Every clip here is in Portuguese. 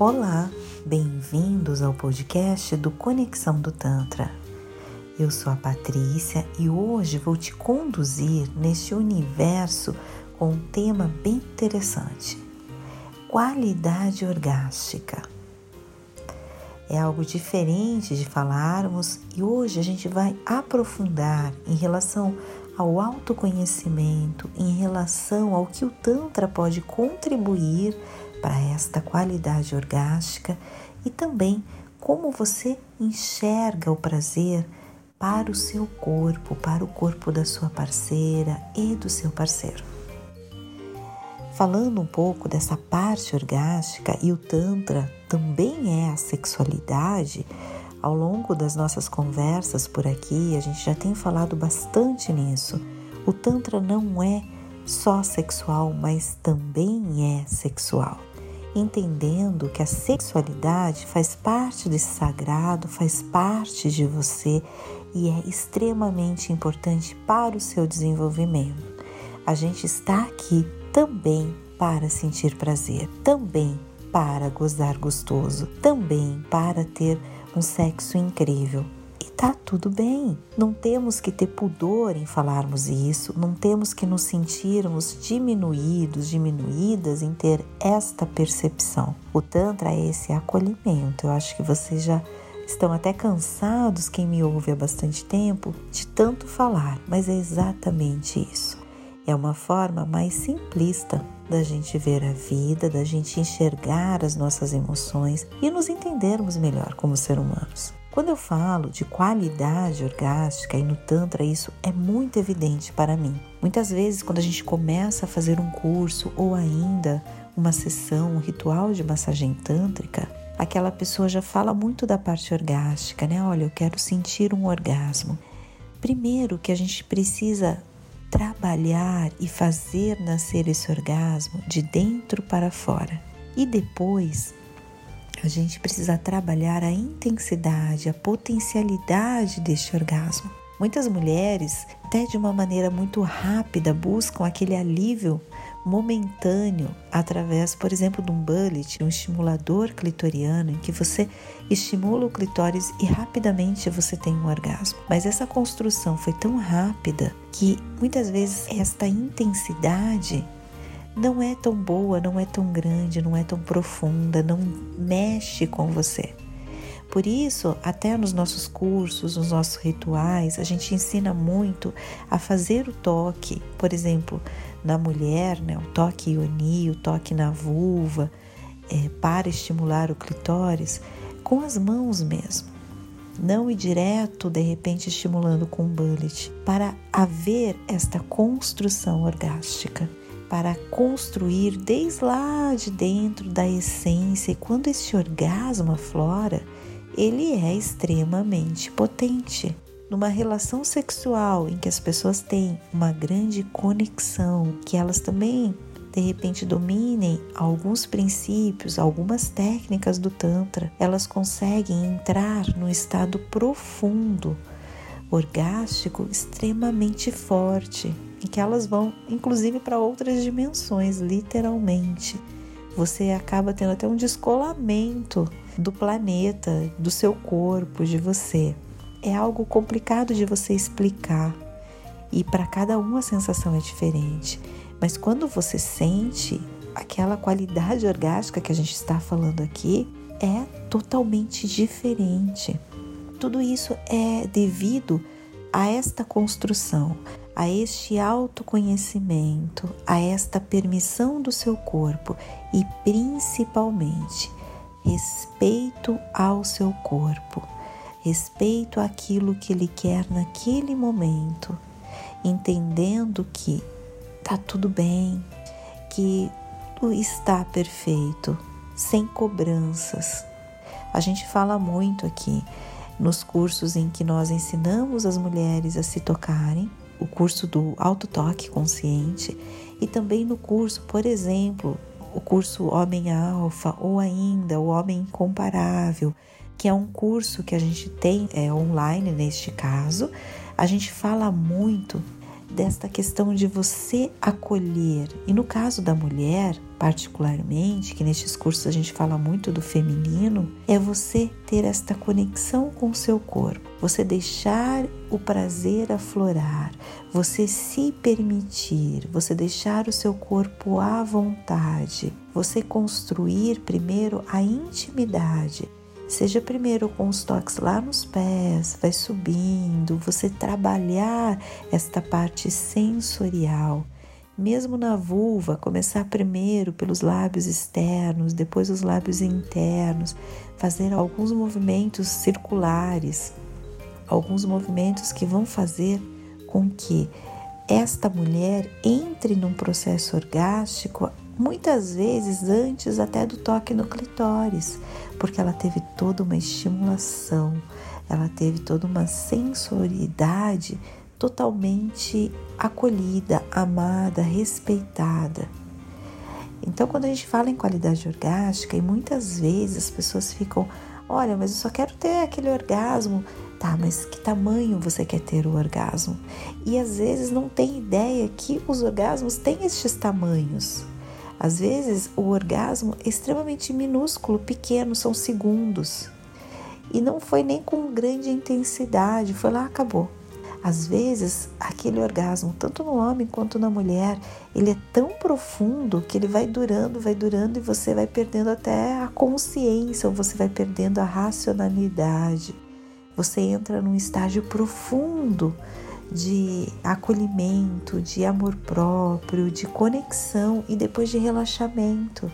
Olá, bem-vindos ao podcast do Conexão do Tantra. Eu sou a Patrícia e hoje vou te conduzir neste universo com um tema bem interessante: qualidade orgástica. É algo diferente de falarmos e hoje a gente vai aprofundar em relação ao autoconhecimento, em relação ao que o Tantra pode contribuir para esta qualidade orgástica e também como você enxerga o prazer para o seu corpo, para o corpo da sua parceira e do seu parceiro. Falando um pouco dessa parte orgástica e o Tantra também é a sexualidade, ao longo das nossas conversas por aqui, a gente já tem falado bastante nisso. O Tantra não é só sexual, mas também é sexual entendendo que a sexualidade faz parte desse sagrado, faz parte de você e é extremamente importante para o seu desenvolvimento. A gente está aqui também para sentir prazer, também para gozar gostoso, também para ter um sexo incrível tá tudo bem. Não temos que ter pudor em falarmos isso, não temos que nos sentirmos diminuídos, diminuídas em ter esta percepção. O Tantra é esse acolhimento. Eu acho que vocês já estão até cansados, quem me ouve há bastante tempo, de tanto falar, mas é exatamente isso. É uma forma mais simplista da gente ver a vida, da gente enxergar as nossas emoções e nos entendermos melhor como ser humanos. Quando eu falo de qualidade orgástica e no Tantra, isso é muito evidente para mim. Muitas vezes, quando a gente começa a fazer um curso ou ainda uma sessão, um ritual de massagem tântrica, aquela pessoa já fala muito da parte orgástica, né? Olha, eu quero sentir um orgasmo. Primeiro que a gente precisa trabalhar e fazer nascer esse orgasmo de dentro para fora. E depois a gente precisa trabalhar a intensidade, a potencialidade deste orgasmo. Muitas mulheres, até de uma maneira muito rápida, buscam aquele alívio momentâneo através, por exemplo, de um bullet, um estimulador clitoriano, em que você estimula o clitóris e rapidamente você tem um orgasmo. Mas essa construção foi tão rápida que muitas vezes esta intensidade não é tão boa, não é tão grande, não é tão profunda, não mexe com você. Por isso, até nos nossos cursos, nos nossos rituais, a gente ensina muito a fazer o toque, por exemplo, na mulher, né, o toque ioni, o toque na vulva, é, para estimular o clitóris, com as mãos mesmo. Não ir direto, de repente, estimulando com um bullet, para haver esta construção orgástica para construir desde lá de dentro da essência. E quando esse orgasmo aflora, ele é extremamente potente. Numa relação sexual em que as pessoas têm uma grande conexão, que elas também de repente dominem alguns princípios, algumas técnicas do Tantra, elas conseguem entrar no estado profundo, orgástico, extremamente forte, em que elas vão inclusive para outras dimensões, literalmente. Você acaba tendo até um descolamento do planeta, do seu corpo, de você. É algo complicado de você explicar e para cada um a sensação é diferente. Mas quando você sente aquela qualidade orgástica que a gente está falando aqui, é totalmente diferente. Tudo isso é devido a esta construção, a este autoconhecimento, a esta permissão do seu corpo e principalmente respeito ao seu corpo, respeito àquilo que ele quer naquele momento, entendendo que tá tudo bem, que tudo está perfeito, sem cobranças. A gente fala muito aqui nos cursos em que nós ensinamos as mulheres a se tocarem, o curso do autotoque consciente e também no curso, por exemplo, o curso Homem Alfa ou ainda o Homem Incomparável, que é um curso que a gente tem é, online neste caso. A gente fala muito desta questão de você acolher. E no caso da mulher, particularmente, que nestes cursos a gente fala muito do feminino, é você ter esta conexão com o seu corpo, você deixar o prazer aflorar, você se permitir, você deixar o seu corpo à vontade, você construir primeiro a intimidade Seja primeiro com os toques lá nos pés, vai subindo, você trabalhar esta parte sensorial. Mesmo na vulva, começar primeiro pelos lábios externos, depois os lábios internos, fazer alguns movimentos circulares, alguns movimentos que vão fazer com que esta mulher entre num processo orgástico muitas vezes antes até do toque no clitóris, porque ela teve toda uma estimulação, ela teve toda uma sensoridade totalmente acolhida, amada, respeitada. Então, quando a gente fala em qualidade orgástica, e muitas vezes as pessoas ficam, olha, mas eu só quero ter aquele orgasmo. Tá, mas que tamanho você quer ter o orgasmo? E às vezes não tem ideia que os orgasmos têm estes tamanhos. Às vezes, o orgasmo é extremamente minúsculo, pequeno, são segundos. E não foi nem com grande intensidade, foi lá, acabou. Às vezes, aquele orgasmo, tanto no homem quanto na mulher, ele é tão profundo que ele vai durando, vai durando e você vai perdendo até a consciência, ou você vai perdendo a racionalidade. Você entra num estágio profundo de acolhimento, de amor próprio, de conexão e depois de relaxamento.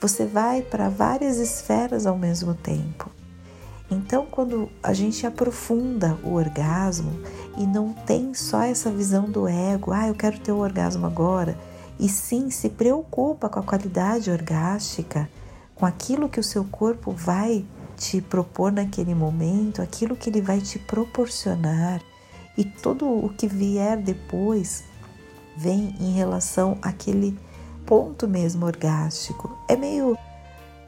Você vai para várias esferas ao mesmo tempo. Então, quando a gente aprofunda o orgasmo e não tem só essa visão do ego, ah, eu quero ter o orgasmo agora, e sim se preocupa com a qualidade orgástica, com aquilo que o seu corpo vai te propor naquele momento, aquilo que ele vai te proporcionar e tudo o que vier depois vem em relação àquele ponto mesmo orgástico. É meio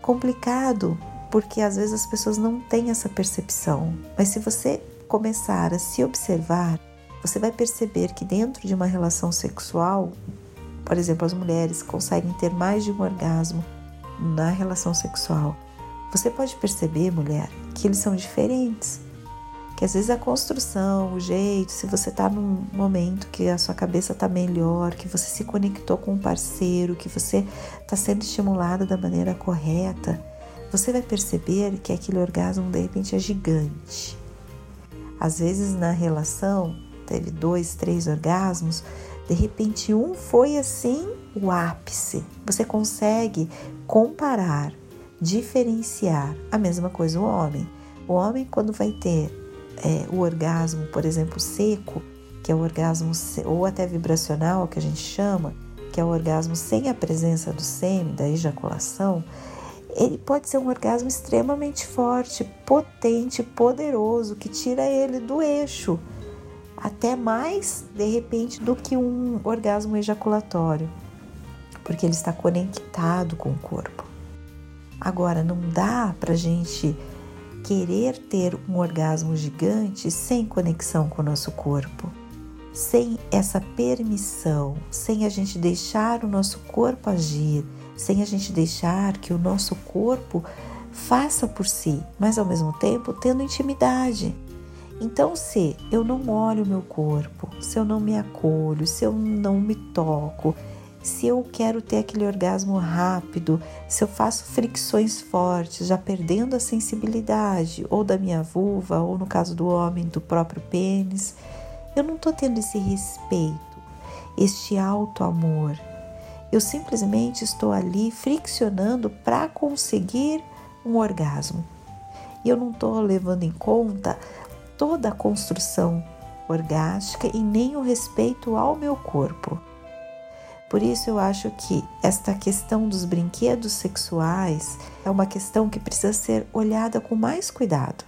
complicado porque às vezes as pessoas não têm essa percepção, mas se você começar a se observar, você vai perceber que dentro de uma relação sexual, por exemplo, as mulheres conseguem ter mais de um orgasmo na relação sexual. Você pode perceber, mulher, que eles são diferentes que às vezes a construção, o jeito, se você está num momento que a sua cabeça está melhor, que você se conectou com um parceiro, que você está sendo estimulada da maneira correta, você vai perceber que aquele orgasmo de repente é gigante. Às vezes na relação teve dois, três orgasmos, de repente um foi assim o ápice. Você consegue comparar, diferenciar a mesma coisa o homem. O homem quando vai ter é, o orgasmo, por exemplo, seco, que é o orgasmo ou até vibracional, que a gente chama, que é o orgasmo sem a presença do sêmen, da ejaculação, ele pode ser um orgasmo extremamente forte, potente, poderoso, que tira ele do eixo, até mais de repente do que um orgasmo ejaculatório, porque ele está conectado com o corpo. Agora, não dá para gente querer ter um orgasmo gigante sem conexão com o nosso corpo, sem essa permissão, sem a gente deixar o nosso corpo agir, sem a gente deixar que o nosso corpo faça por si, mas ao mesmo tempo tendo intimidade. Então, se eu não olho o meu corpo, se eu não me acolho, se eu não me toco, se eu quero ter aquele orgasmo rápido, se eu faço fricções fortes, já perdendo a sensibilidade, ou da minha vulva, ou no caso do homem, do próprio pênis, eu não estou tendo esse respeito, este alto amor. Eu simplesmente estou ali friccionando para conseguir um orgasmo. E eu não estou levando em conta toda a construção orgástica e nem o respeito ao meu corpo. Por isso eu acho que esta questão dos brinquedos sexuais é uma questão que precisa ser olhada com mais cuidado.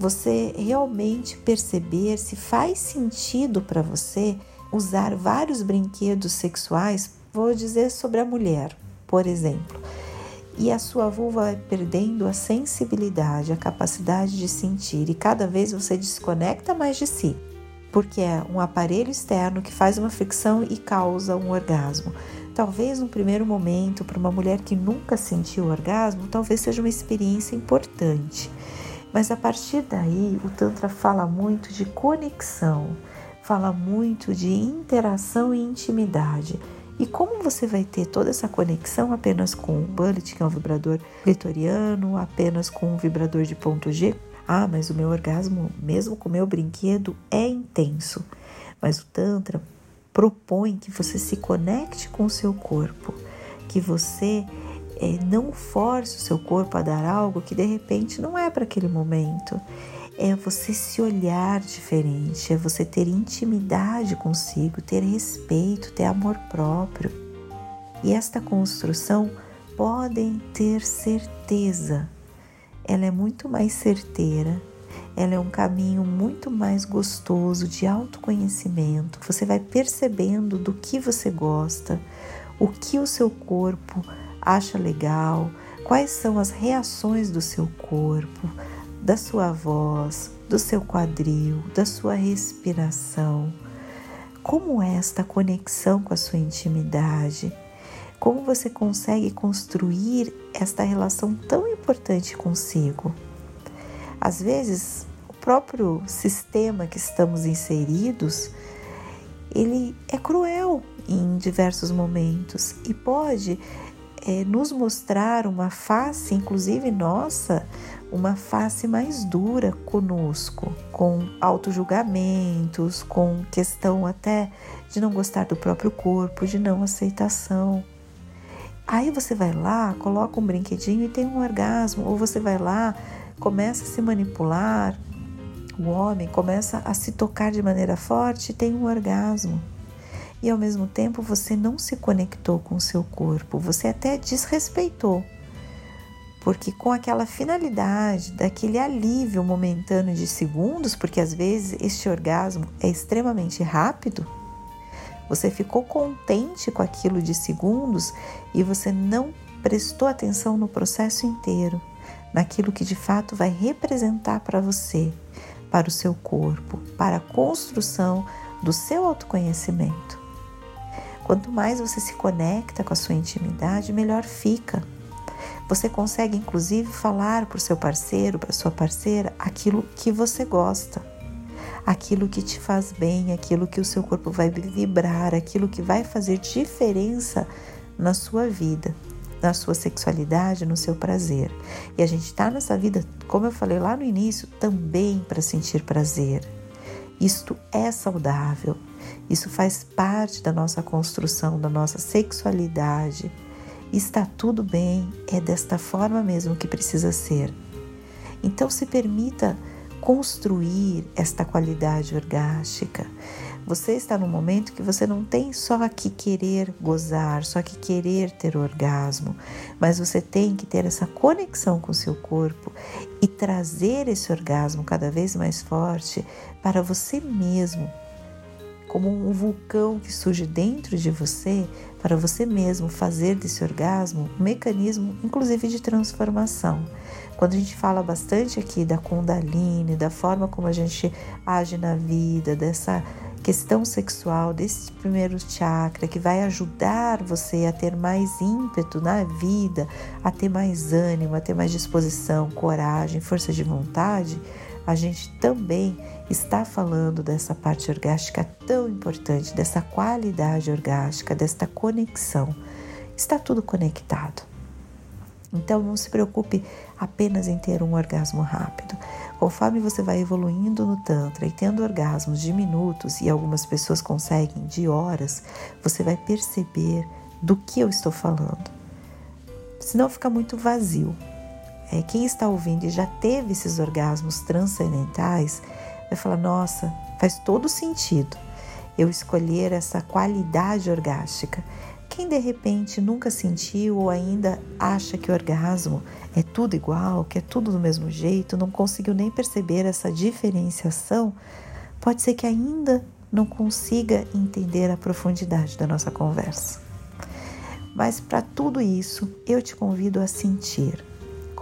Você realmente perceber se faz sentido para você usar vários brinquedos sexuais, vou dizer sobre a mulher, por exemplo. E a sua vulva vai perdendo a sensibilidade, a capacidade de sentir, e cada vez você desconecta mais de si. Porque é um aparelho externo que faz uma fricção e causa um orgasmo. Talvez no primeiro momento, para uma mulher que nunca sentiu orgasmo, talvez seja uma experiência importante. Mas a partir daí, o Tantra fala muito de conexão, fala muito de interação e intimidade. E como você vai ter toda essa conexão apenas com o bullet, que é um vibrador clitoriano, apenas com um vibrador de ponto G? Ah, mas o meu orgasmo, mesmo com o meu brinquedo, é intenso. Mas o Tantra propõe que você se conecte com o seu corpo, que você é, não force o seu corpo a dar algo que de repente não é para aquele momento. É você se olhar diferente, é você ter intimidade consigo, ter respeito, ter amor próprio. E esta construção podem ter certeza, ela é muito mais certeira ela é um caminho muito mais gostoso de autoconhecimento. Você vai percebendo do que você gosta, o que o seu corpo acha legal, quais são as reações do seu corpo, da sua voz, do seu quadril, da sua respiração. Como é esta conexão com a sua intimidade? Como você consegue construir esta relação tão importante consigo? Às vezes, o próprio sistema que estamos inseridos, ele é cruel em diversos momentos e pode é, nos mostrar uma face, inclusive nossa, uma face mais dura conosco, com auto-julgamentos, com questão até de não gostar do próprio corpo, de não aceitação. Aí você vai lá, coloca um brinquedinho e tem um orgasmo, ou você vai lá, começa a se manipular, o homem começa a se tocar de maneira forte e tem um orgasmo. E ao mesmo tempo você não se conectou com o seu corpo, você até desrespeitou. Porque com aquela finalidade, daquele alívio momentâneo de segundos, porque às vezes este orgasmo é extremamente rápido, você ficou contente com aquilo de segundos e você não prestou atenção no processo inteiro naquilo que de fato vai representar para você, para o seu corpo, para a construção do seu autoconhecimento. Quanto mais você se conecta com a sua intimidade, melhor fica. Você consegue inclusive falar para o seu parceiro, para sua parceira, aquilo que você gosta, aquilo que te faz bem, aquilo que o seu corpo vai vibrar, aquilo que vai fazer diferença na sua vida na sua sexualidade, no seu prazer. E a gente está nessa vida, como eu falei lá no início, também para sentir prazer. Isto é saudável, isso faz parte da nossa construção, da nossa sexualidade. Está tudo bem, é desta forma mesmo que precisa ser. Então se permita construir esta qualidade orgástica. Você está num momento que você não tem só que querer gozar, só que querer ter orgasmo, mas você tem que ter essa conexão com o seu corpo e trazer esse orgasmo cada vez mais forte para você mesmo, como um vulcão que surge dentro de você, para você mesmo fazer desse orgasmo um mecanismo, inclusive, de transformação. Quando a gente fala bastante aqui da Kundalini, da forma como a gente age na vida, dessa questão sexual, desse primeiro chakra que vai ajudar você a ter mais ímpeto na vida, a ter mais ânimo, a ter mais disposição, coragem, força de vontade, a gente também está falando dessa parte orgástica tão importante, dessa qualidade orgástica, desta conexão. Está tudo conectado. Então não se preocupe apenas em ter um orgasmo rápido. Conforme você vai evoluindo no Tantra e tendo orgasmos de minutos, e algumas pessoas conseguem de horas, você vai perceber do que eu estou falando. Senão fica muito vazio. É, quem está ouvindo e já teve esses orgasmos transcendentais vai falar: nossa, faz todo sentido eu escolher essa qualidade orgástica. Quem de repente nunca sentiu ou ainda acha que o orgasmo é tudo igual, que é tudo do mesmo jeito, não conseguiu nem perceber essa diferenciação, pode ser que ainda não consiga entender a profundidade da nossa conversa. Mas para tudo isso, eu te convido a sentir.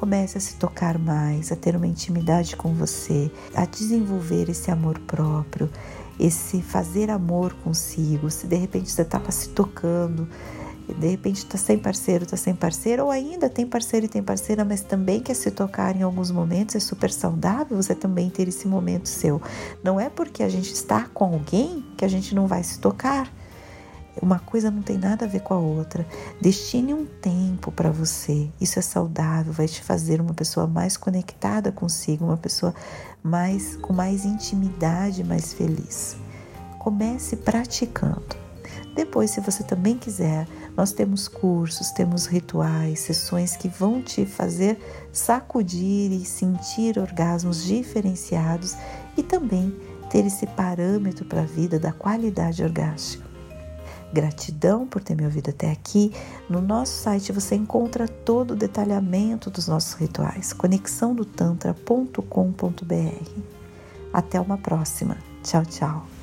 Comece a se tocar mais, a ter uma intimidade com você, a desenvolver esse amor próprio esse fazer amor consigo. Se de repente você estava se tocando, de repente está sem parceiro, está sem parceiro, ou ainda tem parceiro e tem parceira, mas também quer se tocar em alguns momentos, é super saudável você também ter esse momento seu. Não é porque a gente está com alguém que a gente não vai se tocar. Uma coisa não tem nada a ver com a outra. Destine um tempo para você. Isso é saudável, vai te fazer uma pessoa mais conectada consigo, uma pessoa mais com mais intimidade, mais feliz. Comece praticando. Depois, se você também quiser, nós temos cursos, temos rituais, sessões que vão te fazer sacudir e sentir orgasmos diferenciados e também ter esse parâmetro para a vida da qualidade orgástica. Gratidão por ter me ouvido até aqui. No nosso site você encontra todo o detalhamento dos nossos rituais. conexãodotantra.com.br. Até uma próxima. Tchau, tchau.